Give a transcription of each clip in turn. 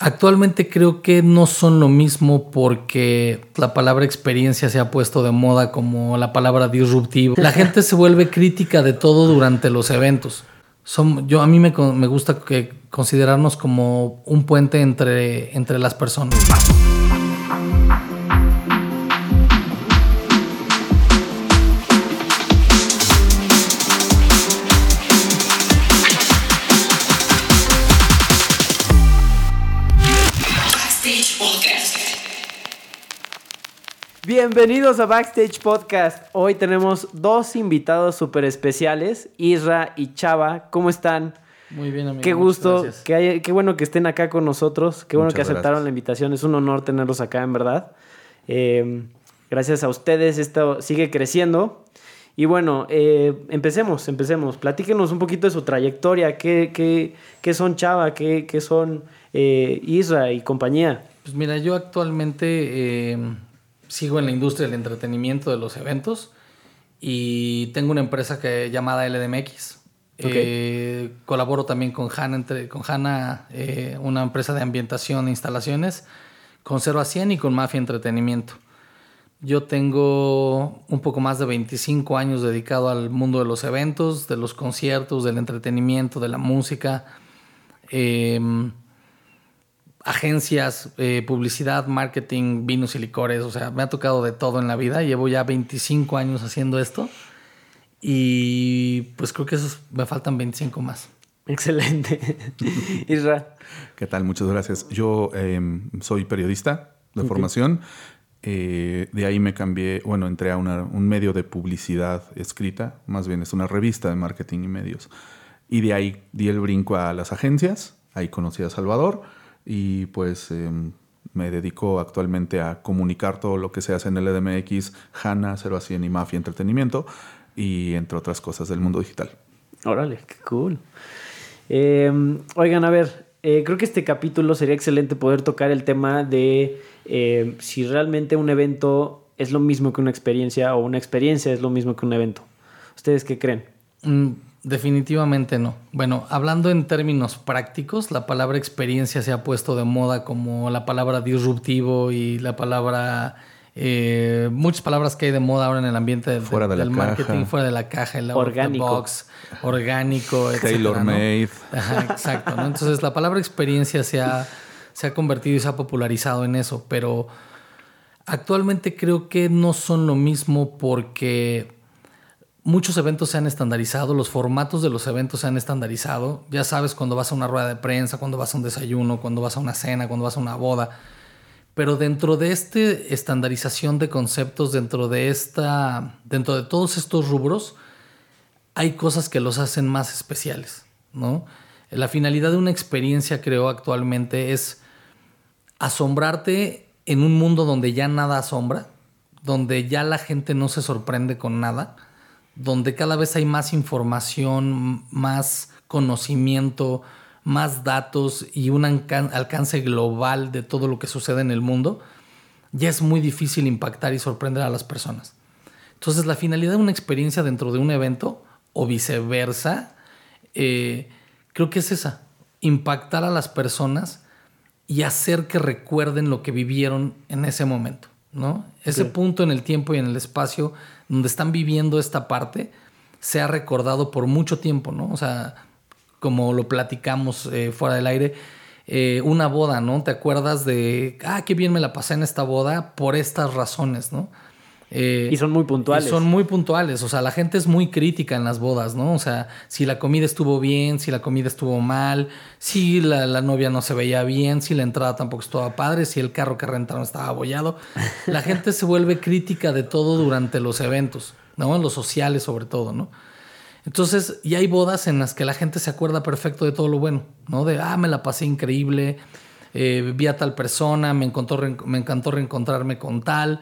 Actualmente creo que no son lo mismo porque la palabra experiencia se ha puesto de moda como la palabra disruptivo. La gente se vuelve crítica de todo durante los eventos. Son, yo, a mí me, me gusta que considerarnos como un puente entre, entre las personas. Bienvenidos a Backstage Podcast. Hoy tenemos dos invitados súper especiales, Isra y Chava. ¿Cómo están? Muy bien, amigo. Qué gusto, qué, qué bueno que estén acá con nosotros. Qué bueno que aceptaron la invitación. Es un honor tenerlos acá, en verdad. Eh, gracias a ustedes, esto sigue creciendo. Y bueno, eh, empecemos, empecemos. Platíquenos un poquito de su trayectoria. ¿Qué, qué, qué son Chava? ¿Qué, qué son eh, Isra y compañía? Pues mira, yo actualmente sigo en la industria del entretenimiento de los eventos y tengo una empresa que llamada LDMX. Eh, colaboro también con Hanna, entre, con Hanna eh, una empresa de ambientación e instalaciones, con 0 a 100 y con Mafia Entretenimiento. Yo tengo un poco más de 25 años dedicado al mundo de los eventos, de los conciertos, del entretenimiento, de la música. Eh, agencias, eh, publicidad, marketing, vinos y licores, o sea, me ha tocado de todo en la vida, llevo ya 25 años haciendo esto y pues creo que esos me faltan 25 más. Excelente. Isra. ¿Qué tal? Muchas gracias. Yo em, soy periodista de formación. Eh, de ahí me cambié, bueno, entré a un medio de publicidad escrita, más bien es una revista de marketing y medios. Y de ahí di el brinco a las agencias, ahí conocí a Salvador y pues em, me dedico actualmente a comunicar todo lo que se hace en el EDMX, HANA, 0 a 100 y Mafia Entretenimiento y entre otras cosas del mundo digital. Órale, qué cool. Em, oigan, a ver, eh, creo que este capítulo sería excelente poder tocar el tema de em, si realmente un evento es lo mismo que una experiencia o una experiencia es lo mismo que un evento. ¿Ustedes qué creen? Mm, Definitivamente no. Bueno, hablando en términos prácticos, la palabra experiencia se ha puesto de moda como la palabra disruptivo y la palabra... Eh, muchas palabras que hay de moda ahora en el ambiente del, fuera del marketing, fuera de la caja, el orgánico, box, orgánico, tailor made. exacto. ¿no? Entonces la palabra experiencia se ha, se ha convertido y se ha popularizado en eso, pero actualmente creo que no son lo mismo porque Muchos eventos se han estandarizado, los formatos de los eventos se han estandarizado. Ya sabes cuando vas a una rueda de prensa, cuando vas a un desayuno, cuando vas a una cena, cuando vas a una boda. Pero dentro de esta estandarización de conceptos, dentro de esta, dentro de todos estos rubros, hay cosas que los hacen más especiales, ¿no? La finalidad de una experiencia, creo, actualmente es asombrarte en un mundo donde ya nada asombra, donde ya la gente no se sorprende con nada donde cada vez hay más información, más conocimiento, más datos y un alcance global de todo lo que sucede en el mundo, ya es muy difícil impactar y sorprender a las personas. Entonces la finalidad de una experiencia dentro de un evento o viceversa, eh, creo que es esa, impactar a las personas y hacer que recuerden lo que vivieron en ese momento. ¿No? Ese punto en el tiempo y en el espacio donde están viviendo esta parte se ha recordado por mucho tiempo, ¿no? O sea, como lo platicamos eh, fuera del aire, eh, una boda, ¿no? Te acuerdas de, ah, qué bien me la pasé en esta boda por estas razones, ¿no? Eh, y son muy puntuales. son muy puntuales. O sea, la gente es muy crítica en las bodas, ¿no? O sea, si la comida estuvo bien, si la comida estuvo mal, si la, novia no se veía bien, si la entrada tampoco estaba padre, si el carro que rentaron estaba abollado. La gente se vuelve crítica de todo durante los eventos, ¿no? En los sociales sobre todo, ¿no? Entonces, y hay bodas en las que la gente se acuerda perfecto de todo lo bueno, ¿no? De, ah, me la pasé increíble, eh, vi a tal persona, me, me encantó reencontrarme con tal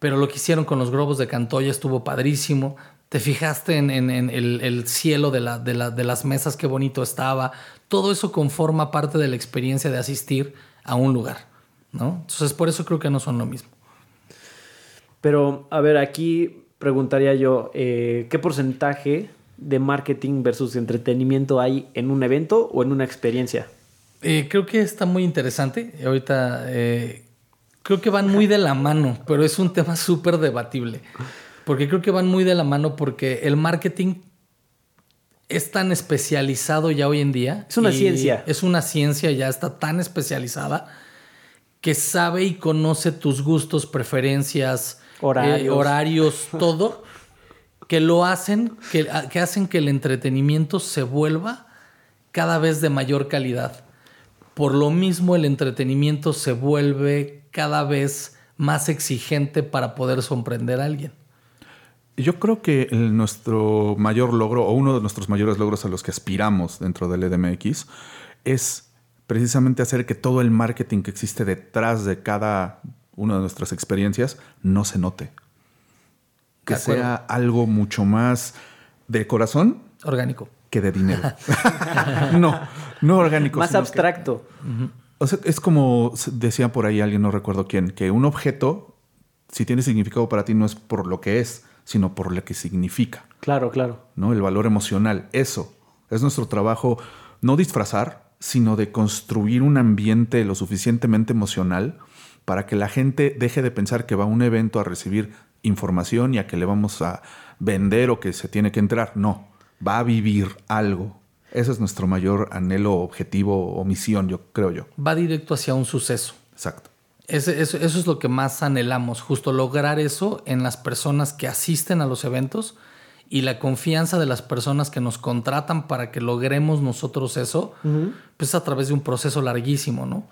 pero lo que hicieron con los globos de Cantoya estuvo padrísimo. Te fijaste en, el, cielo de, las mesas, qué bonito estaba. Todo eso conforma parte de la experiencia de asistir a un lugar, ¿no? Entonces, por eso creo que no son lo mismo. Pero, a ver, aquí preguntaría yo, eh, ¿qué porcentaje de marketing versus entretenimiento hay en un evento o en una experiencia? Eh, creo que está muy interesante. Ahorita eh, creo que van muy de la mano, pero es un tema súper debatible. Porque creo que van muy de la mano porque el marketing es tan especializado ya hoy en día. Es una ciencia. Es una ciencia, ya está tan especializada que sabe y conoce tus gustos, preferencias, horarios, horarios todo, que lo hacen, que, que hacen que el entretenimiento se vuelva cada vez de mayor calidad. Por lo mismo el entretenimiento se vuelve cada vez más exigente para poder sorprender a alguien. Yo creo que nuestro mayor logro, o uno de nuestros mayores logros a los que aspiramos dentro del EDMX, es precisamente hacer que todo el marketing que existe detrás de cada una de nuestras experiencias no se note. Que sea algo mucho más de corazón. Orgánico que de dinero. no, no orgánico. Más abstracto. O sea, es como decía por ahí alguien, no recuerdo quién, que un objeto, si tiene significado para ti, no es por lo que es, sino por lo que significa. Claro, claro. ¿No? El valor emocional. Eso es nuestro trabajo, no disfrazar, sino de construir un ambiente lo suficientemente emocional para que la gente deje de pensar que va a un evento a recibir información y a que le vamos a vender o que se tiene que entrar. No, va a vivir algo. Ese es nuestro mayor anhelo, objetivo o misión, yo creo yo. Va directo hacia un suceso. Exacto. eso, es lo que más anhelamos, justo lograr eso en las personas que asisten a los eventos y la confianza de las personas que nos contratan para que logremos nosotros eso, pues a través de un proceso larguísimo, ¿no?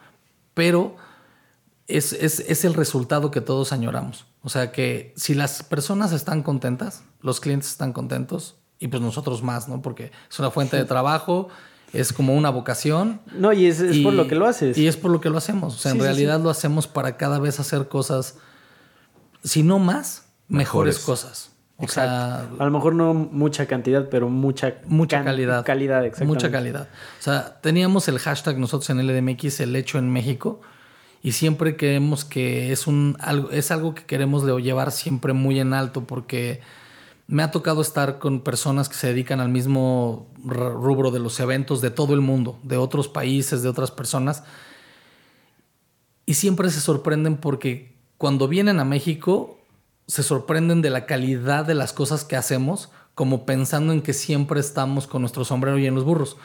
Pero es, es, el resultado que todos añoramos. O sea que si las personas están contentas, los clientes están contentos, y pues nosotros más, ¿no? Porque es una fuente de trabajo, es como una vocación. No, y es, por lo que lo haces. Y es por lo que lo hacemos. O sea, en realidad lo hacemos para cada vez hacer cosas, si no más, mejores, cosas. O sea, a lo mejor no mucha cantidad, pero mucha, mucha calidad. Calidad. Mucha calidad. O sea, teníamos el hashtag nosotros en LDMX, el hecho en México, y siempre creemos que es, un, algo, es algo que queremos llevar siempre muy en alto porque me ha tocado estar con personas que se dedican al mismo rubro de los eventos de todo el mundo, de otros países, de otras personas. Y siempre se sorprenden porque cuando vienen a México se sorprenden de la calidad de las cosas que hacemos, como pensando en que siempre estamos con nuestro sombrero y en los burros.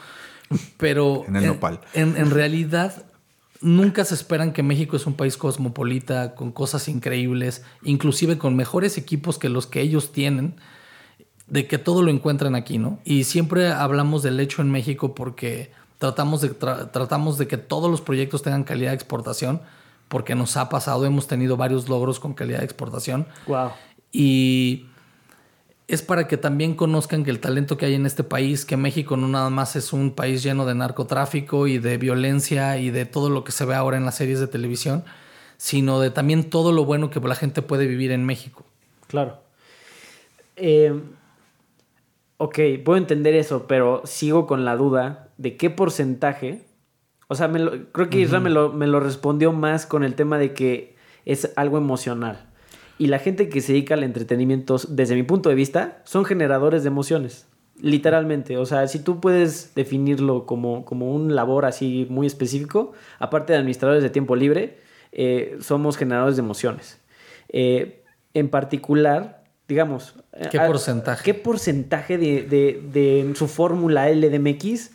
Pero en el nopal. en realidad nunca se esperan que México es un país cosmopolita, con cosas increíbles, inclusive con mejores equipos que los que ellos tienen de que todo lo encuentran aquí, ¿no? Y siempre hablamos del hecho en México porque tratamos de, tratamos de que todos los proyectos tengan calidad de exportación, porque nos ha pasado, hemos tenido varios logros con calidad de exportación. Wow. Y es para que también conozcan que el talento que hay en este país, que México no nada más es un país lleno de narcotráfico y de violencia y de todo lo que se ve ahora en las series de televisión, sino de también todo lo bueno que la gente puede vivir en México. Claro. Eh, ok, puedo entender eso, pero sigo con la duda de qué porcentaje. O sea, creo que Isra me, lo, me lo respondió más con el tema de que es algo emocional. Y la gente que se dedica al entretenimiento, desde mi punto de vista, son generadores de emociones. Literalmente. O sea, si tú puedes definirlo como, como un labor así muy específico, aparte de administradores de tiempo libre, eh, somos generadores de emociones. Eh, en particular, digamos... ¿Qué porcentaje? ¿Qué porcentaje de, de, de su fórmula LDMX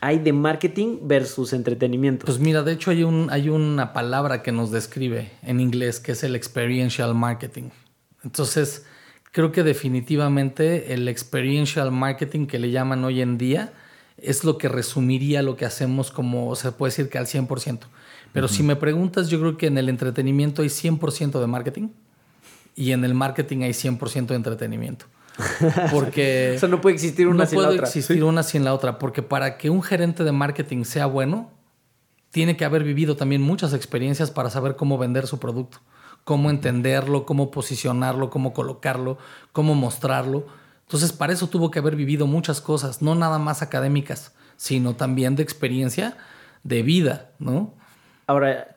hay de marketing versus entretenimiento? Pues mira, de hecho hay, un, hay una palabra que nos describe en inglés que es el experiential marketing. Entonces, creo que definitivamente el experiential marketing que le llaman hoy en día es lo que resumiría lo que hacemos como, se puede decir que al 100%. Pero si me preguntas, yo creo que en el entretenimiento hay 100% de marketing y en el marketing hay 100% de entretenimiento. Porque... o no puede existir una sin la otra. No puede existir una sin la otra, porque para que un gerente de marketing sea bueno, tiene que haber vivido también muchas experiencias para saber cómo vender su producto, cómo entenderlo, cómo posicionarlo, cómo colocarlo, cómo mostrarlo. Entonces, para eso tuvo que haber vivido muchas cosas, no nada más académicas, sino también de experiencia de vida, ¿no? Ahora,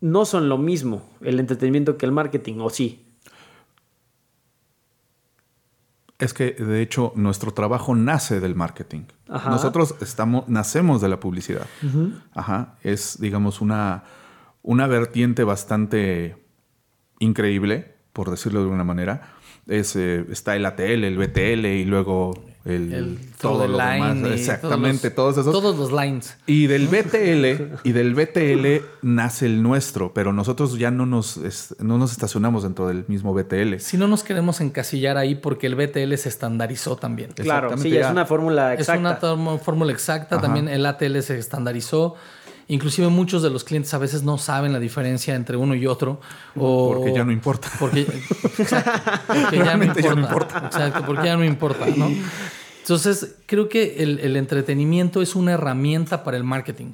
no son lo mismo el entretenimiento que el marketing, ¿o sí? Es que, de hecho, nuestro trabajo nace del marketing. Nosotros estamos, nacemos de la publicidad. Ajá. Es, digamos, una, una vertiente bastante increíble, por decirlo de alguna manera. Es, eh, está el ATL, el BTL y luego el, todo lo demás. Exactamente, todos, esos. Todos los lines. Y del BTL, y del BTL nace el nuestro, pero nosotros ya no nos, no nos estacionamos dentro del mismo BTL. Si no nos queremos encasillar ahí porque el BTL se estandarizó también. Claro, sí, es una fórmula exacta. Es una fórmula exacta, también el ATL se estandarizó. Inclusive muchos de los clientes a veces no saben la diferencia entre uno y otro. O porque ya no importa. Porque, ya, no importa. Exacto, porque ya no importa, ¿no? Entonces, creo que el, entretenimiento es una herramienta para el marketing.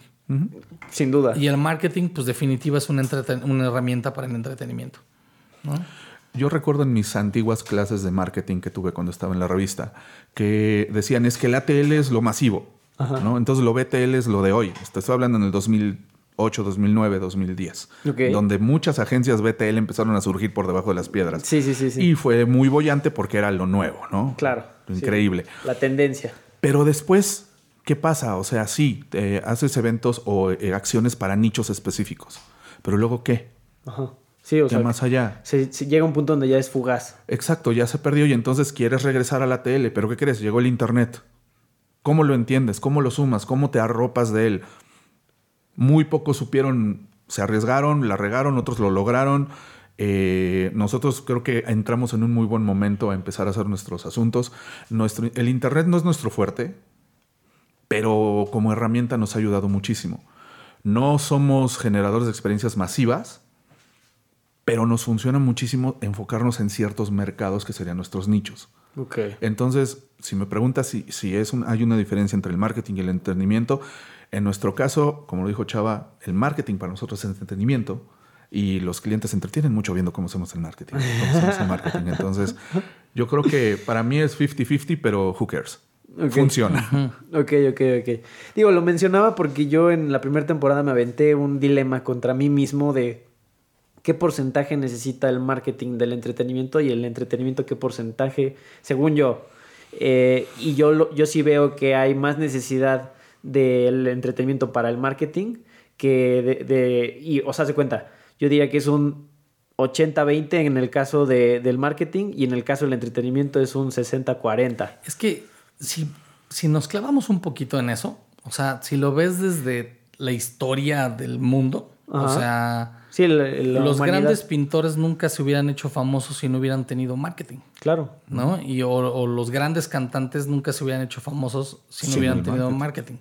Sin duda. Y el marketing, pues definitiva, es una, una herramienta para el entretenimiento. Yo recuerdo en mis antiguas clases de marketing que tuve cuando estaba en la revista, que decían es que el ATL es lo masivo. ¿No? Entonces lo BTL es lo de hoy. Estoy hablando en el 2008, 2009, 2010. Donde muchas agencias BTL empezaron a surgir por debajo de las piedras. Sí, sí, sí. sí. Y fue muy bollante porque era lo nuevo, ¿no? Claro. increíble. La tendencia. Pero después, ¿qué pasa? O sea, sí, haces eventos o eh, acciones para nichos específicos. Pero luego, ¿qué? Ajá. Sí, o ya más allá. Se, llega un punto donde ya es fugaz. Exacto, ya se perdió y entonces quieres regresar a la tele. Pero ¿qué crees? Llegó el Internet. ¿Cómo lo entiendes? ¿Cómo lo sumas? ¿Cómo te arropas de él? Muy pocos supieron, se arriesgaron, la regaron, otros lo lograron. Eh, nosotros creo que entramos en un muy buen momento a empezar a hacer nuestros asuntos. Nuestro, el Internet no es nuestro fuerte, pero como herramienta nos ha ayudado muchísimo. No somos generadores de experiencias masivas, pero nos funciona muchísimo enfocarnos en ciertos mercados que serían nuestros nichos. Entonces, si me preguntas si, si es hay una diferencia entre el marketing y el entretenimiento, en nuestro caso, como lo dijo Chava, el marketing para nosotros es entretenimiento y los clientes se entretienen mucho viendo cómo hacemos el marketing. Entonces, yo creo que para mí es 50-50, pero who cares. Funciona. Ok, ok, ok. Digo, lo mencionaba porque yo en la primera temporada me aventé un dilema contra mí mismo de qué porcentaje necesita el marketing del entretenimiento y el entretenimiento qué porcentaje, según yo. Eh, y yo, yo sí veo que hay más necesidad del entretenimiento para el marketing que de, y, o sea, se cuenta, yo diría que es un 80-20 en el caso del marketing y en el caso del entretenimiento es un 60-40. Es que si, si nos clavamos un poquito en eso, o sea, si lo ves desde la historia del mundo, o sea, los grandes pintores nunca se hubieran hecho famosos si no hubieran tenido marketing. Claro. ¿No? Y o, los grandes cantantes nunca se hubieran hecho famosos si no hubieran tenido marketing.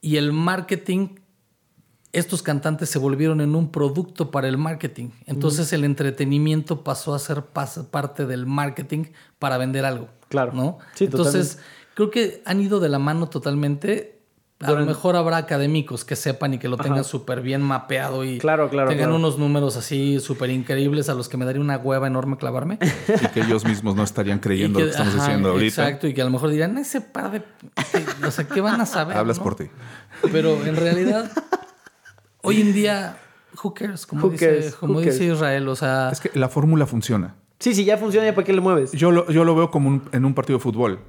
Y el marketing, estos cantantes se volvieron en un producto para el marketing. Entonces el entretenimiento pasó a ser parte del marketing para vender algo. Claro. ¿No? Entonces, creo que han ido de la mano totalmente a lo mejor habrá académicos que sepan y que lo tengan súper bien mapeado y claro, claro, tengan unos números así súper increíbles a los que me daría una hueva enorme clavarme. Y que ellos mismos no estarían creyendo lo que estamos diciendo ahorita. Exacto, y que a lo mejor dirán, ese par de... O sea, ¿qué van a saber? Hablas por ti. Pero en realidad, hoy en día, who cares? Como, dice, como dice Israel, o sea... Es que la fórmula funciona. Sí, sí, ya funciona, ¿ya para qué le mueves? Yo lo, yo lo veo como en un partido de fútbol.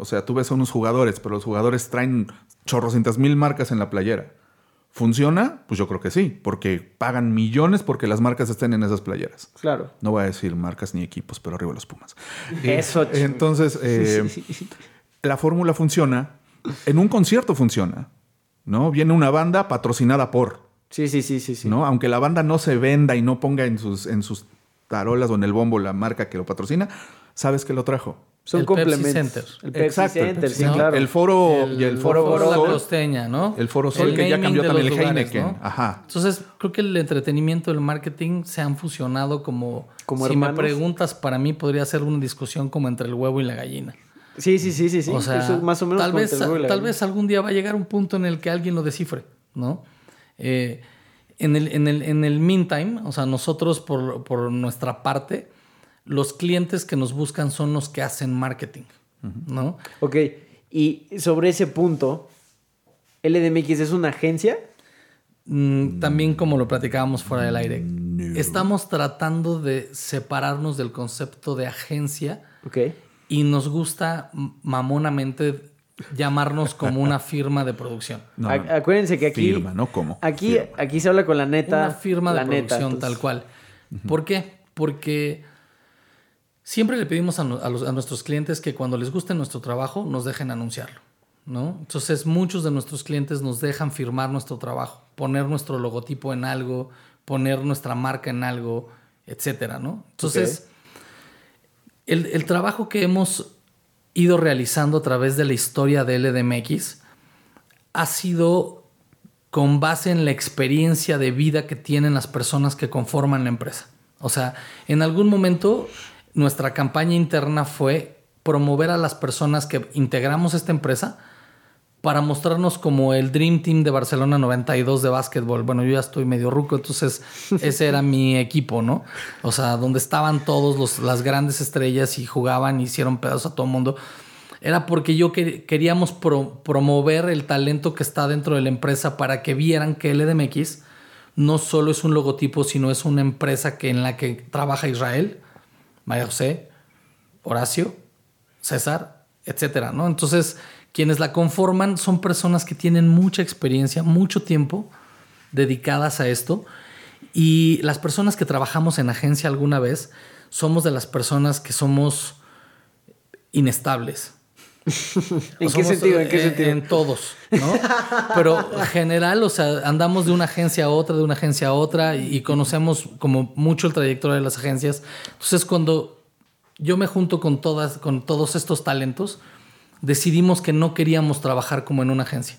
O sea, tú ves a unos jugadores, pero los jugadores traen chorrocientas mil marcas en la playera. ¿Funciona? Pues yo creo que sí, porque pagan millones porque las marcas estén en esas playeras. Claro. No voy a decir marcas ni equipos, pero arriba los Pumas. Eso. Eh, entonces, eh, la fórmula funciona. En un concierto funciona. ¿No? Viene una banda patrocinada por. Sí, sí, sí, sí, sí. ¿No? Aunque la banda no se venda y no ponga en sus, en sus tarolas o en el bombo la marca que lo patrocina, sabes que lo trajo. Son complementos. Center. El Pepsi Exacto, Center, sí, claro. El foro y el foro, foro, Sol, la costeña, ¿no? El foro Sol que ya cambió también el Heineken. Ajá. Entonces, creo que el entretenimiento y el marketing se han fusionado como, como si me preguntas, para mí podría ser una discusión como entre el huevo y la gallina. Sí, sí, sí, sí, sí. O sea, más o menos tal vez, tal vez algún día va a llegar un punto en el que alguien lo descifre, ¿no? Eh, en, el, en, el, en el meantime, o sea, nosotros por, por nuestra parte, los clientes que nos buscan son los que hacen marketing, ¿no? Ok, y sobre ese punto, ¿LDMX es una agencia? Mm, también como lo platicábamos fuera del aire. Estamos tratando de separarnos del concepto de agencia y nos gusta mamonamente llamarnos como una firma de producción. Acuérdense que aquí. Firma, no como. Aquí, aquí se habla con la neta. Una firma de producción, tal cual. ¿Por qué? Porque siempre le pedimos a, nuestros clientes que cuando les guste nuestro trabajo nos dejen anunciarlo. ¿no? Entonces, muchos de nuestros clientes nos dejan firmar nuestro trabajo, poner nuestro logotipo en algo, poner nuestra marca en algo, etcétera, ¿no? Entonces, el, el trabajo que hemos ido realizando a través de la historia de LDMX ha sido con base en la experiencia de vida que tienen las personas que conforman la empresa. O sea, en algún momento nuestra campaña interna fue promover a las personas que integramos esta empresa para mostrarnos como el Dream Team de Barcelona 92 de básquetbol. Bueno, yo ya estoy medio ruco, entonces ese era mi equipo, ¿no? O sea, donde estaban todos las grandes estrellas y jugaban y hicieron pedazos a todo el mundo. Era porque yo queríamos promover el talento que está dentro de la empresa para que vieran que el EDMX no solo es un logotipo, sino es una empresa que, en la que trabaja Israel, María José, Horacio, César, etcétera, ¿no? Entonces, quienes la conforman son personas que tienen mucha experiencia, mucho tiempo dedicadas a esto. Y las personas que trabajamos en agencia alguna vez somos de las personas que somos inestables. ¿En qué sentido? ¿En qué sentido? En, todos, ¿no? Pero en general, o sea, andamos de una agencia a otra, de una agencia a otra y, conocemos como mucho el trayectorio de las agencias. Entonces, cuando yo me junto con todas, con todos estos talentos, decidimos que no queríamos trabajar como en una agencia,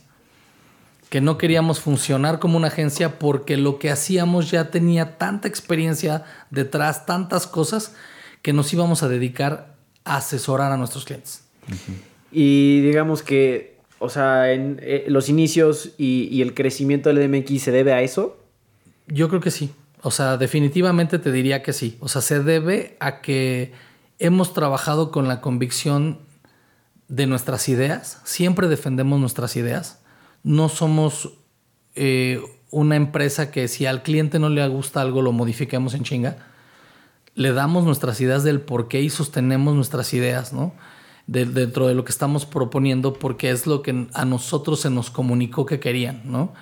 que no queríamos funcionar como una agencia porque lo que hacíamos ya tenía tanta experiencia detrás, tantas cosas, que nos íbamos a dedicar a asesorar a nuestros clientes. Y digamos que, o sea, en eh, los inicios y, el crecimiento del DMX se debe a eso. Yo creo que sí. O sea, definitivamente te diría que sí. O sea, se debe a que hemos trabajado con la convicción de nuestras ideas, siempre defendemos nuestras ideas. No somos eh, una empresa que si al cliente no le gusta algo lo modifiquemos en chinga. Le damos nuestras ideas del por qué y sostenemos nuestras ideas, ¿no? Dentro de lo que estamos proponiendo porque es lo que a nosotros se nos comunicó que querían, ¿no?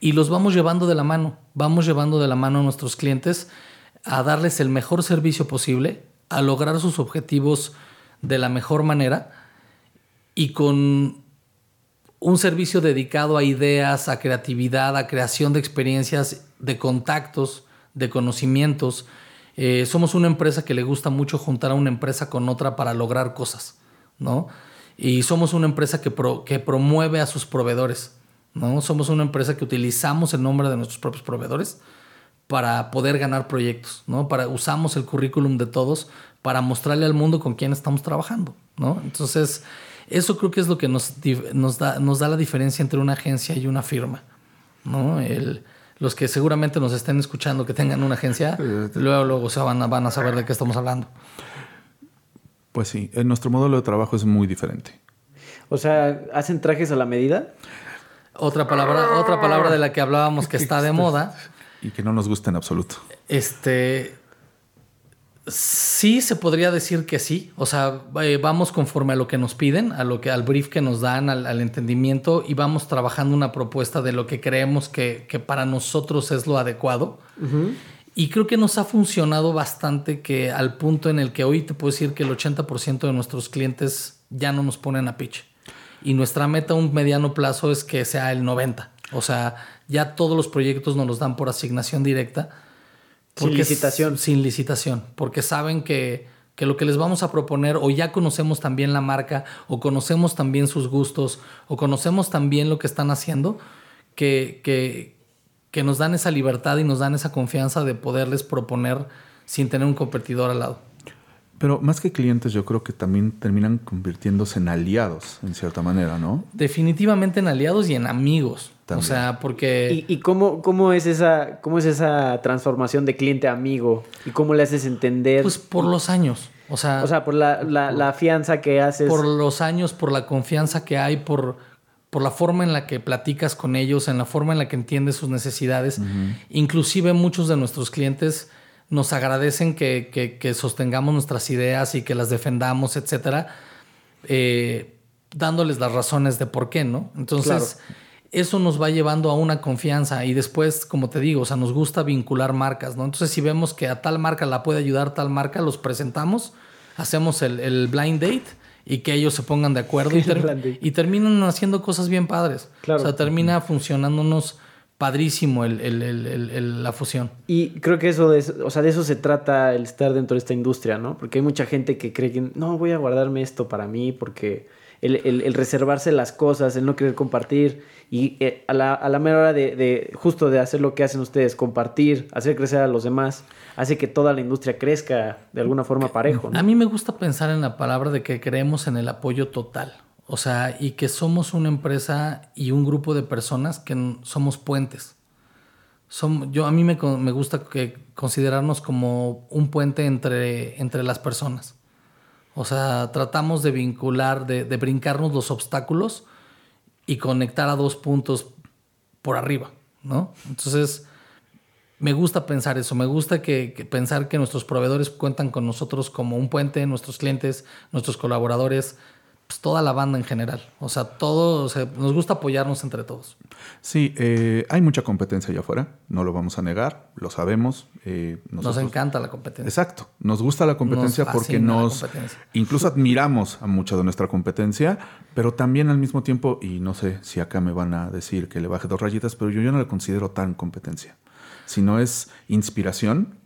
Y los vamos llevando de la mano, vamos llevando de la mano a nuestros clientes a darles el mejor servicio posible, a lograr sus objetivos de la mejor manera y con un servicio dedicado a ideas, a creatividad, a creación de experiencias, de contactos, de conocimientos. Eh, somos una empresa que le gusta mucho juntar a una empresa con otra para lograr cosas, ¿no? Y somos una empresa que, que promueve a sus proveedores, ¿no? Somos una empresa que utilizamos el nombre de nuestros propios proveedores para poder ganar proyectos, ¿no? Para, usamos el currículum de todos para mostrarle al mundo con quién estamos trabajando, ¿no? Entonces, eso creo que es lo que nos, nos, da, nos da la diferencia entre una agencia y una firma. ¿no? El, los que seguramente nos estén escuchando que tengan una agencia, luego, luego se van, a, van a saber de qué estamos hablando. Pues sí, en nuestro modelo de trabajo es muy diferente. O sea, ¿hacen trajes a la medida? Otra palabra, otra palabra de la que hablábamos que está de moda. Y que no nos gusta en absoluto. Este, Sí, se podría decir que sí. O sea, eh, vamos conforme a lo que nos piden, a lo que, al brief que nos dan, al, entendimiento, y vamos trabajando una propuesta de lo que creemos que, para nosotros es lo adecuado. Y creo que nos ha funcionado bastante que al punto en el que hoy te puedo decir que el 80% de nuestros clientes ya no nos ponen a pitch. Y nuestra meta a un mediano plazo es que sea el 90%. O sea, ya todos los proyectos nos los dan por asignación directa sin licitación. Sin licitación, porque saben que, lo que les vamos a proponer o ya conocemos también la marca o conocemos también sus gustos o conocemos también lo que están haciendo, que, que, que nos dan esa libertad y nos dan esa confianza de poderles proponer sin tener un competidor al lado. Pero más que clientes, yo creo que también terminan convirtiéndose en aliados, en cierta manera, ¿no? Definitivamente en aliados y en amigos. O sea, porque... ¿Y, cómo, cómo, es esa, cómo es esa transformación de cliente a amigo? ¿Y cómo le haces entender? Pues por los años. O sea, o sea por la, la, fianza que haces. Por los años, por la confianza que hay, por, por la forma en la que platicas con ellos, en la forma en la que entiendes sus necesidades. Inclusive muchos de nuestros clientes nos agradecen que, que, sostengamos nuestras ideas y que las defendamos, etcétera, eh, dándoles las razones de por qué, ¿no? Entonces, eso nos va llevando a una confianza y después, como te digo, o sea, nos gusta vincular marcas, ¿no? Entonces, si vemos que a tal marca la puede ayudar tal marca, los presentamos, hacemos el, el blind date y que ellos se pongan de acuerdo y, y, terminan haciendo cosas bien padres. Claro. O sea, termina funcionándonos padrísimo el, la fusión. Y creo que eso, de, o sea, de eso se trata el estar dentro de esta industria, ¿no? Porque hay mucha gente que cree que no voy a guardarme esto para mí porque el, reservarse las cosas, el no querer compartir y eh, a, la, a la mera hora de, de, justo de hacer lo que hacen ustedes, compartir, hacer crecer a los demás, hace que toda la industria crezca de alguna forma parejo. A mí me gusta pensar en la palabra de que creemos en el apoyo total. O sea, y que somos una empresa y un grupo de personas que somos puentes. yo, a mí me, gusta que considerarnos como un puente entre, entre las personas. O sea, tratamos de vincular, de, brincarnos los obstáculos y conectar a dos puntos por arriba, ¿no? Entonces, me gusta pensar eso, me gusta que, pensar que nuestros proveedores cuentan con nosotros como un puente, nuestros clientes, nuestros colaboradores, pues, toda la banda en general. O sea, todo, nos gusta apoyarnos entre todos. Sí, eh, hay mucha competencia allá afuera, no lo vamos a negar, lo sabemos. Eh, nos encanta la competencia. Exacto, nos gusta la competencia porque nos incluso admiramos a mucha de nuestra competencia, pero también al mismo tiempo, y no sé si acá me van a decir que le baje dos rayitas, pero yo, yo no la considero tan competencia, sino es inspiración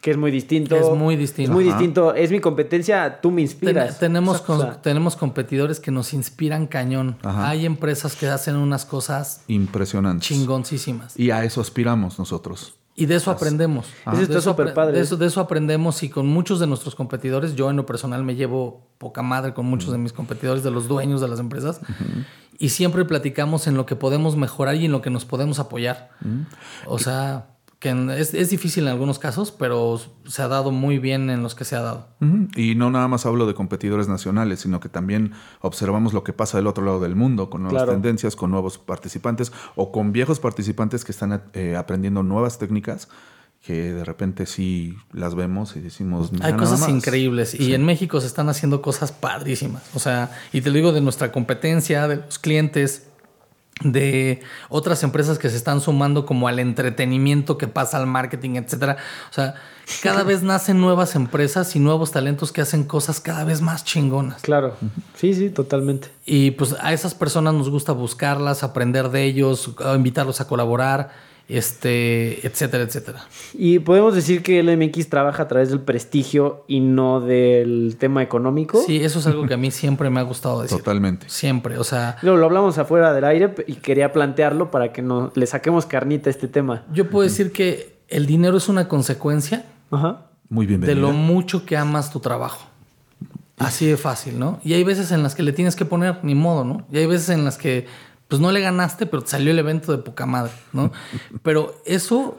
que es muy distinto. Es muy distinto. Es muy distinto. Es mi competencia, tú me inspiras. tenemos, tenemos competidores que nos inspiran cañón. Hay empresas que hacen unas cosas impresionantes. Chingoncísimas. Y a eso aspiramos nosotros. Y de eso aprendemos. Eso está súper padre. De eso, de eso aprendemos y con muchos de nuestros competidores, yo en lo personal me llevo poca madre con muchos de mis competidores, de los dueños de las empresas. Y siempre platicamos en lo que podemos mejorar y en lo que nos podemos apoyar. O sea que es, es, difícil en algunos casos, pero se ha dado muy bien en los que se ha dado. Y no nada más hablo de competidores nacionales, sino que también observamos lo que pasa del otro lado del mundo, con nuevas tendencias, con nuevos participantes o con viejos participantes que están eh, aprendiendo nuevas técnicas que de repente sí las vemos y decimos... Hay cosas increíbles y en México se están haciendo cosas padrísimas. O sea, y te lo digo de nuestra competencia, de los clientes, de otras empresas que se están sumando como al entretenimiento que pasa al marketing, etcétera. O sea, cada vez nacen nuevas empresas y nuevos talentos que hacen cosas cada vez más chingonas. Claro. Sí, sí, totalmente. Y pues a esas personas nos gusta buscarlas, aprender de ellos, invitarlos a colaborar este, etcétera, etcétera. Y podemos decir que el MX trabaja a través del prestigio y no del tema económico. Sí, eso es algo que a mí siempre me ha gustado decir. Totalmente. Siempre, o sea... Lo, lo hablamos afuera del aire y quería plantearlo para que no, le saquemos carnita a este tema. Yo puedo decir que el dinero es una consecuencia Muy de lo mucho que amas tu trabajo. Así de fácil, ¿no? Y hay veces en las que le tienes que poner, ni modo, ¿no? Y hay veces en las que pues no le ganaste, pero te salió el evento de poca madre, ¿no? pero eso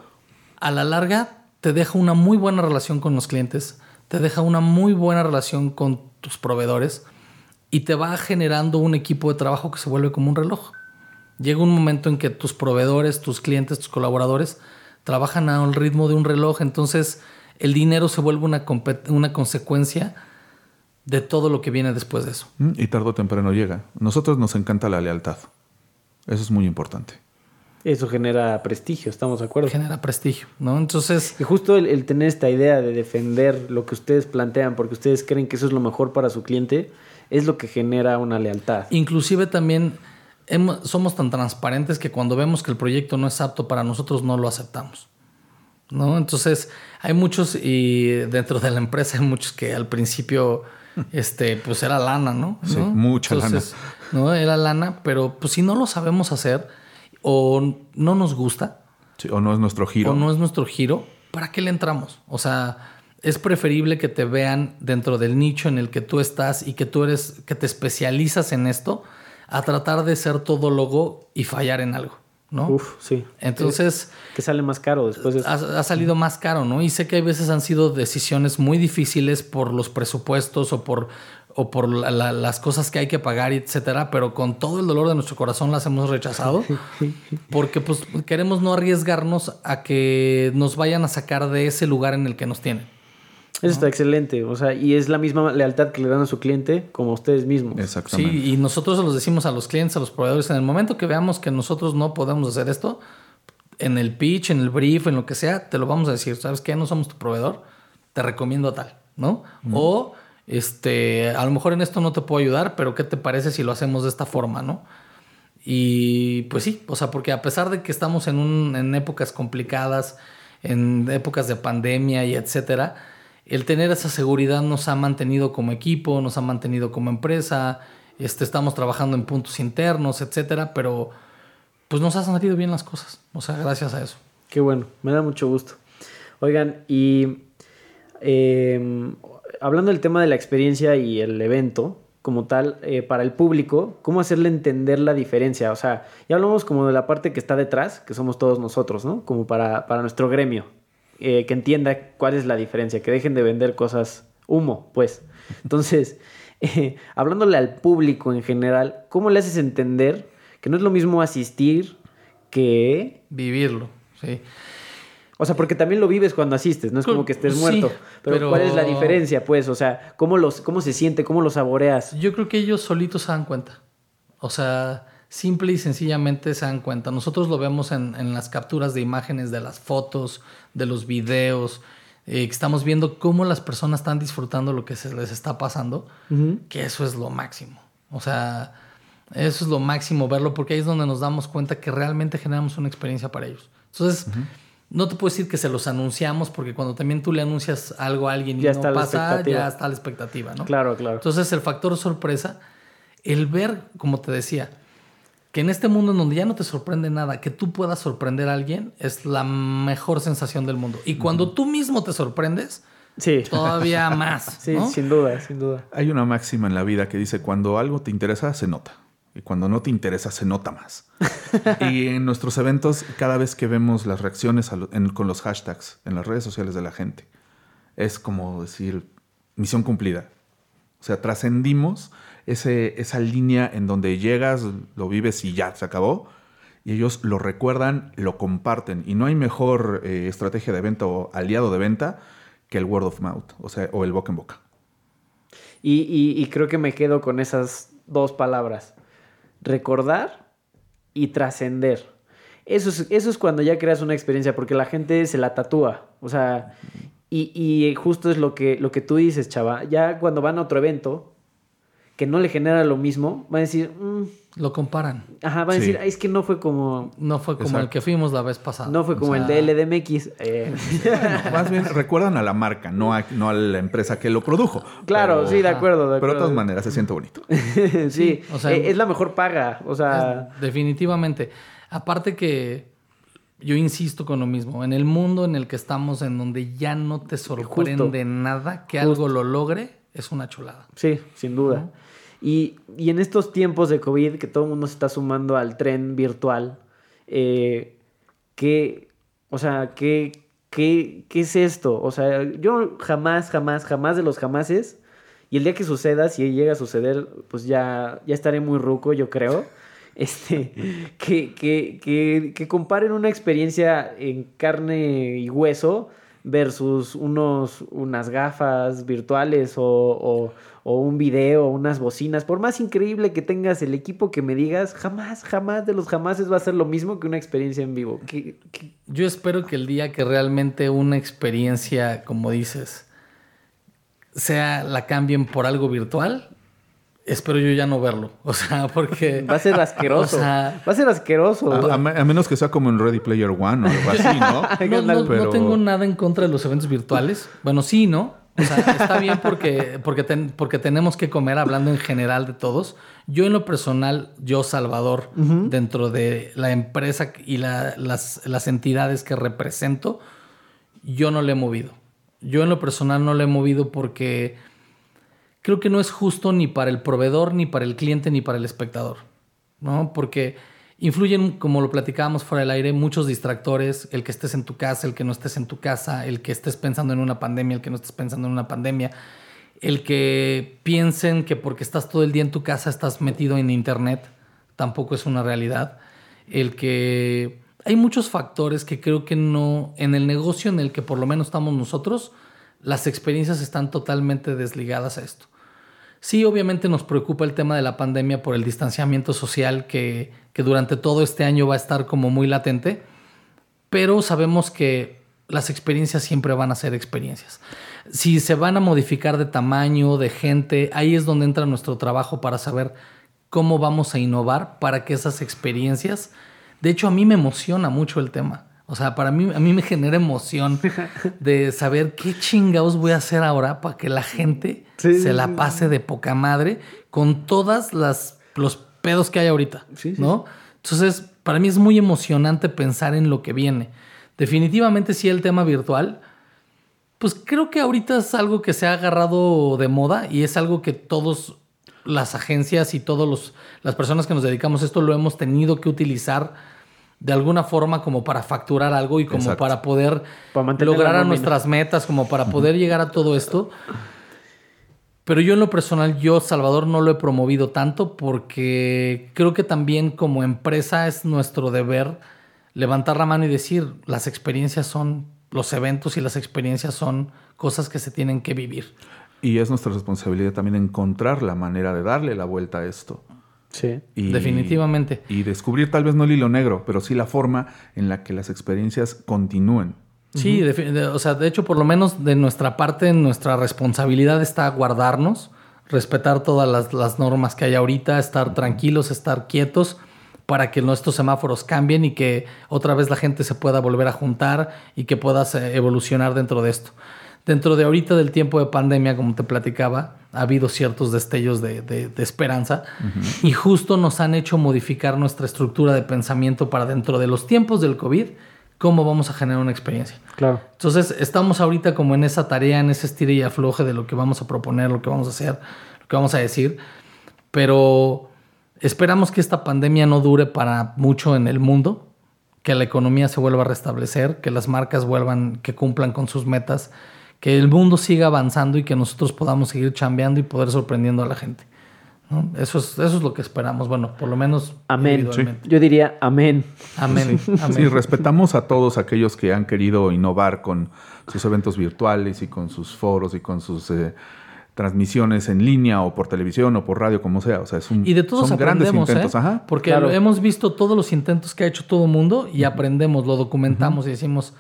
a la larga te deja una muy buena relación con los clientes, te deja una muy buena relación con tus proveedores y te va generando un equipo de trabajo que se vuelve como un reloj. Llega un momento en que tus proveedores, tus clientes, tus colaboradores trabajan al ritmo de un reloj, entonces el dinero se vuelve una, una consecuencia de todo lo que viene después de eso. Mm, y tarde o temprano llega. Nosotros nos encanta la lealtad. Eso es muy importante. Eso genera prestigio, ¿estamos de acuerdo? Genera prestigio, ¿no? Entonces... Y justo el, tener esta idea de defender lo que ustedes plantean porque ustedes creen que eso es lo mejor para su cliente, es lo que genera una lealtad. Inclusive también somos tan transparentes que cuando vemos que el proyecto no es apto para nosotros, no lo aceptamos. ¿no? Entonces, hay muchos, y dentro de la empresa hay muchos que al principio, este, pues era lana, ¿no? Sí, mucha lana. ¿no? Era lana, pero pues si no lo sabemos hacer o no nos gusta. o no es nuestro giro. O no es nuestro giro, ¿para qué le entramos? O sea, es preferible que te vean dentro del nicho en el que tú estás y que tú eres, que te especializas en esto, a tratar de ser todo logo y fallar en algo. ¿No? Uf, sí. Entonces. Que sale más caro después de ha, ha, salido más caro, ¿no? Y sé que a veces han sido decisiones muy difíciles por los presupuestos o por o por las cosas que hay que pagar, etcétera, pero con todo el dolor de nuestro corazón las hemos rechazado porque pues queremos no arriesgarnos a que nos vayan a sacar de ese lugar en el que nos tienen. Eso está excelente, o sea, y es la misma lealtad que le dan a su cliente como a ustedes mismos. Exactamente. Sí, y nosotros se los decimos a los clientes, a los proveedores, en el momento que veamos que nosotros no podemos hacer esto, en el pitch, en el brief, en lo que sea, te lo vamos a decir, ¿sabes qué? No somos tu proveedor, te recomiendo tal, ¿no? O este, a lo mejor en esto no te puedo ayudar, pero ¿qué te parece si lo hacemos de esta forma, no? Y pues sí, o sea, porque a pesar de que estamos en, un, en épocas complicadas, en épocas de pandemia y etcétera, el tener esa seguridad nos ha mantenido como equipo, nos ha mantenido como empresa, este, estamos trabajando en puntos internos, etcétera, pero pues nos han salido bien las cosas, o sea, gracias a eso. Qué bueno, me da mucho gusto. Oigan, y eh, hablando del tema de la experiencia y el evento como tal, eh, para el público, ¿cómo hacerle entender la diferencia? O sea, ya hablamos como de la parte que está detrás, que somos todos nosotros, ¿no? Como para, para nuestro gremio, eh, que entienda cuál es la diferencia, que dejen de vender cosas humo, pues. Entonces, eh, hablándole al público en general, ¿cómo le haces entender que no es lo mismo asistir que... Vivirlo, sí. O sea, porque también lo vives cuando asistes, no es como que estés muerto. pero, ¿cuál es la diferencia, pues? O sea, ¿cómo, los, ¿cómo se siente? ¿Cómo lo saboreas? Yo creo que ellos solitos se dan cuenta. O sea, simple y sencillamente se dan cuenta. Nosotros lo vemos en, las capturas de imágenes de las fotos, de los videos. Eh, estamos viendo cómo las personas están disfrutando lo que se les está pasando, que eso es lo máximo. O sea, eso es lo máximo verlo porque ahí es donde nos damos cuenta que realmente generamos una experiencia para ellos. Entonces, no te puedo decir que se los anunciamos porque cuando también tú le anuncias algo a alguien y no pasa, ya está la expectativa, ¿no? Claro, claro. Entonces el factor sorpresa, el ver, como te decía, que en este mundo en donde ya no te sorprende nada, que tú puedas sorprender a alguien, es la mejor sensación del mundo. Y cuando tú mismo te sorprendes, sí. todavía más. sí, sin duda, sin duda. Hay una máxima en la vida que dice, cuando algo te interesa, se nota. Y cuando no te interesa, se nota más. y en nuestros eventos, cada vez que vemos las reacciones con los hashtags en las redes sociales de la gente, es como decir, misión cumplida. O sea, trascendimos esa línea en donde llegas, lo vives y ya, se acabó. Y ellos lo recuerdan, lo comparten. Y no hay mejor eh, estrategia de venta o aliado de venta que el word of mouth, o sea, o el boca en boca. y creo que me quedo con esas dos palabras recordar y trascender. Eso es, eso es cuando ya creas una experiencia, porque la gente se la tatúa. O sea, y, y, justo es lo que, lo que tú dices, chava. Ya cuando van a otro evento, que no le genera lo mismo, van a decir... Mm". lo comparan. Ajá, van a decir, es que no fue como... No fue como el que fuimos la vez pasada. No fue como el de LDMX. Eh. más bien recuerdan a la marca, no a, no a la empresa que lo produjo. Claro, sí, de acuerdo, Pero de todas maneras se siente bonito. sí, o sea, eh, es la mejor paga, o sea... definitivamente. Aparte que yo insisto con lo mismo, en el mundo en el que estamos, en donde ya no te sorprende nada que algo lo logre, es una chulada. Sí, sin duda. Y, en estos tiempos de COVID, que todo el mundo se está sumando al tren virtual, eh, ¿qué, o sea, ¿qué, qué, qué es esto? O sea, yo jamás, jamás, jamás de los jamases, y el día que suceda, si llega a suceder, pues ya, ya estaré muy ruco, yo creo. Este, que, que, que, que comparen una experiencia en carne y hueso versus unos, unas gafas virtuales o, un video, unas bocinas. Por más increíble que tengas el equipo que me digas, jamás, jamás de los jamases va a ser lo mismo que una experiencia en vivo. Yo espero que el día que realmente una experiencia, como dices, sea la cambien por algo virtual, espero yo ya no verlo. O sea, porque. Va a ser asqueroso. va a ser asqueroso. A, menos que sea como en Ready Player One o algo así, ¿no? no, tengo nada en contra de los eventos virtuales. Bueno, sí, ¿no? O sea, está bien porque, porque, porque tenemos que comer hablando en general de todos. Yo en lo personal, yo Salvador, dentro de la empresa y las, las entidades que represento, yo no le he movido. Yo en lo personal no le he movido porque creo que no es justo ni para el proveedor, ni para el cliente, ni para el espectador, ¿no? Porque influyen, como lo platicábamos fuera del aire, muchos distractores, el que estés en tu casa, el que no estés en tu casa, el que estés pensando en una pandemia, el que no estés pensando en una pandemia. el que piensen que porque estás todo el día en tu casa estás metido en internet, tampoco es una realidad. El que hay muchos factores que creo que no, en el negocio en el que por lo menos estamos nosotros, las experiencias están totalmente desligadas a esto. Sí, obviamente nos preocupa el tema de la pandemia por el distanciamiento social que, que durante todo este año va a estar como muy latente, pero sabemos que las experiencias siempre van a ser experiencias. Si se van a modificar de tamaño, de gente, ahí es donde entra nuestro trabajo para saber cómo vamos a innovar para que esas experiencias, de hecho a mí me emociona mucho el tema. O sea, para mí, a mí me genera emoción de saber qué chingados voy a hacer ahora para que la gente se la pase de poca madre con todas las los pedos que hay ahorita, ¿no? Entonces, para mí es muy emocionante pensar en lo que viene. Definitivamente sí el tema virtual, pues creo que ahorita es algo que se ha agarrado de moda y es algo que todas las agencias y todas las personas que nos dedicamos a esto lo hemos tenido que utilizar de alguna forma como para facturar algo y como para poder lograr nuestras metas, como para poder llegar a todo esto. Pero yo en lo personal, yo Salvador no lo he promovido tanto porque creo que también como empresa es nuestro deber levantar la mano y decir, las experiencias son, los eventos y las experiencias son cosas que se tienen que vivir. Y es nuestra responsabilidad también encontrar la manera de darle la vuelta a esto. Sí, definitivamente. Y descubrir tal vez no el hilo negro, pero sí la forma en la que las experiencias continúen. Sí, o sea, de hecho, por lo menos de nuestra parte, nuestra responsabilidad está guardarnos, respetar todas las, las normas que hay ahorita, estar tranquilos, estar quietos para que nuestros semáforos cambien y que otra vez la gente se pueda volver a juntar y que puedas evolucionar dentro de esto. Dentro de ahorita del tiempo de pandemia, como te platicaba, ha habido ciertos destellos de, esperanza y justo nos han hecho modificar nuestra estructura de pensamiento para dentro de los tiempos del COVID, cómo vamos a generar una experiencia. Claro. Entonces, estamos ahorita como en esa tarea, en ese estira y afloje de lo que vamos a proponer, lo que vamos a hacer, lo que vamos a decir, pero esperamos que esta pandemia no dure para mucho en el mundo, que la economía se vuelva a restablecer, que las marcas vuelvan, que cumplan con sus metas que el mundo siga avanzando y que nosotros podamos seguir chambeando y poder sorprendiendo a la gente. Eso, es, eso es lo que esperamos, bueno, por lo menos. Amén. Yo diría amén. Amén. Sí. respetamos a todos aquellos que han querido innovar con sus eventos virtuales y con sus foros y con sus eh, transmisiones en línea o por televisión o por radio, como sea. O sea, es un, y de todos son grandes intentos. ¿eh? Porque hemos visto todos los intentos que ha hecho todo el mundo y aprendemos, lo documentamos y decimos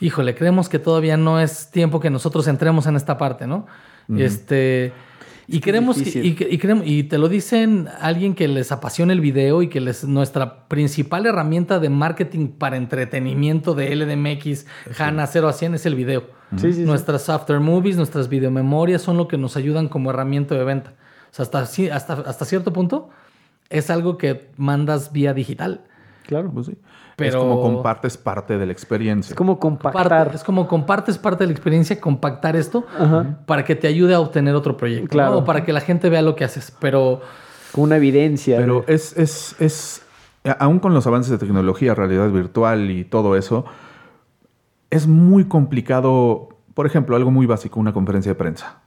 híjole, creemos que todavía no es tiempo que nosotros entremos en esta parte, ¿no? Este. Y queremos, y, y, te lo dicen alguien que les apasiona el video y que les nuestra principal herramienta de marketing para entretenimiento de LDMX, HANA 0 a 100 es el video. Nuestras after movies, nuestras videomemorias son lo que nos ayudan como herramienta de venta. O sea, hasta, hasta, hasta cierto punto es algo que mandas vía digital. Claro, pues sí. Es como compartes parte de la experiencia. Es como compactar. es como compartes parte de la experiencia, compactar esto para que te ayude a obtener otro proyecto. Claro. O para que la gente vea lo que haces. Pero. Con una evidencia. Pero es, es, es. Aún con los avances de tecnología, realidad virtual y todo eso, es muy complicado. Por ejemplo, algo muy básico, una conferencia de prensa.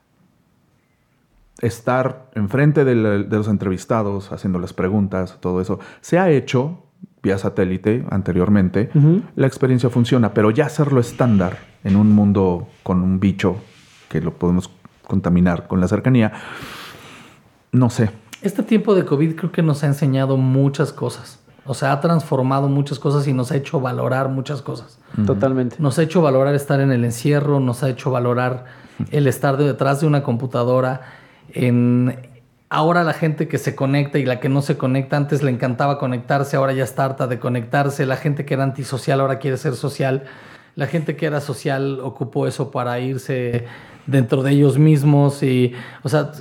Estar enfrente de, de los entrevistados, haciendo las preguntas, todo eso. Se ha hecho vía satélite anteriormente, la experiencia funciona, pero ya hacerlo estándar en un mundo con un bicho que lo podemos contaminar con la cercanía, no sé. Este tiempo de COVID creo que nos ha enseñado muchas cosas. O sea, ha transformado muchas cosas y nos ha hecho valorar muchas cosas. Totalmente. Nos ha hecho valorar estar en el encierro, nos ha hecho valorar el estar detrás de una computadora, en Ahora la gente que se conecta y la que no se conecta, antes le encantaba conectarse, ahora ya está harta de conectarse. La gente que era antisocial ahora quiere ser social. La gente que era social ocupó eso para irse dentro de ellos mismos. Y, o sea,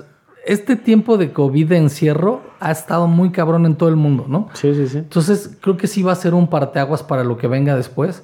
este tiempo de COVID de encierro ha estado muy cabrón en todo el mundo, ¿no? Sí, sí, sí. Entonces, creo que sí va a ser un parteaguas para lo que venga después.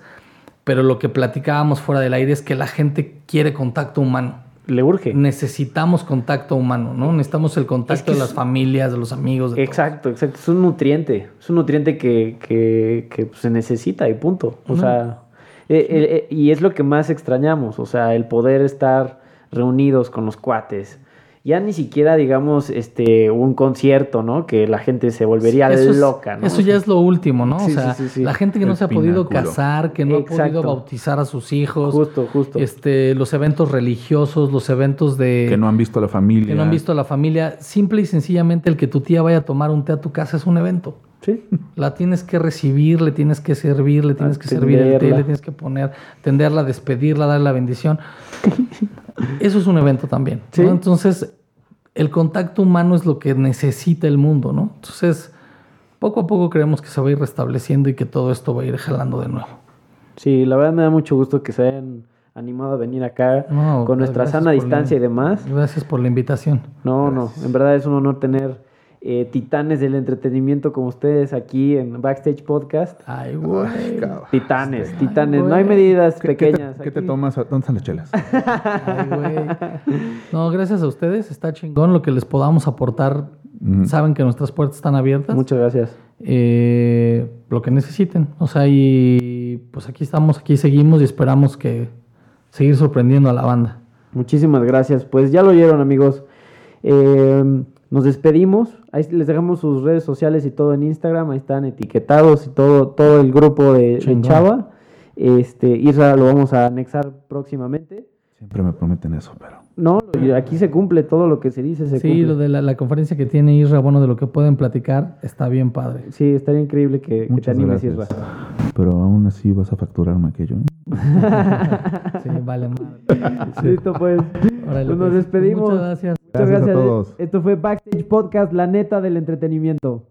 Pero lo que platicábamos fuera del aire es que la gente quiere contacto humano le urge. Necesitamos contacto humano, ¿no? Necesitamos el contacto de las familias, de los amigos. De exacto, exacto. Es un nutriente. Es un nutriente que, que, se necesita y punto. O sea, eh, eh, y es lo que más extrañamos. O sea, el poder estar reunidos con los cuates. Ya ni siquiera, digamos, este, un concierto, ¿no? Que la gente se volvería loca, ¿no? Eso ya es lo último, ¿no? o sea, la gente que no se ha podido casar, que no ha podido bautizar a sus hijos. Justo, justo. Este, los eventos religiosos, los eventos de... Que no han visto a la familia. Que no han visto a la familia. Simple y sencillamente el que tu tía vaya a tomar un té a tu casa es un evento. Sí. La tienes que recibir, le tienes que servir, le tienes que servir el té, le tienes que poner, tenderla, despedirla, darle la bendición. Eso es un evento también. Entonces, el contacto humano es lo que necesita el mundo, ¿no? Entonces, poco a poco creemos que se va a ir restableciendo y que todo esto va a ir jalando de nuevo. Sí, la verdad me da mucho gusto que se hayan animado a venir acá con nuestra sana distancia y demás. Gracias por la invitación. No, no, en verdad es un honor tener eh, titanes del entretenimiento como ustedes aquí en Backstage Podcast. Ay, güey. Titanes, titanes. no hay medidas pequeñas. ¿Qué te, tomas? ¿Dónde están las chelas? Ay, güey. No, gracias a ustedes. Está chingón lo que les podamos aportar. Saben que nuestras puertas están abiertas. Muchas gracias. Eh, lo que necesiten. O sea, y pues aquí estamos, aquí seguimos y esperamos que seguir sorprendiendo a la banda. Muchísimas gracias. Pues ya lo oyeron, amigos. Eh, nos despedimos. Ahí les dejamos sus redes sociales y todo en Instagram. Ahí están etiquetados y todo, todo el grupo de, Chava. Este, Isra lo vamos a anexar próximamente. Siempre me prometen eso, pero. No, aquí se cumple todo lo que se dice. Se sí, lo de la, conferencia que tiene Isra, bueno, de lo que pueden platicar, está bien padre. Sí, estaría increíble que, te animes, Isra. Pero aún así vas a facturarme aquello. ¿eh? sí, vale, Listo, pues. pues nos pues. despedimos. Muchas gracias. Muchas gracias, a todos. Esto fue Backstage Podcast, la neta del entretenimiento.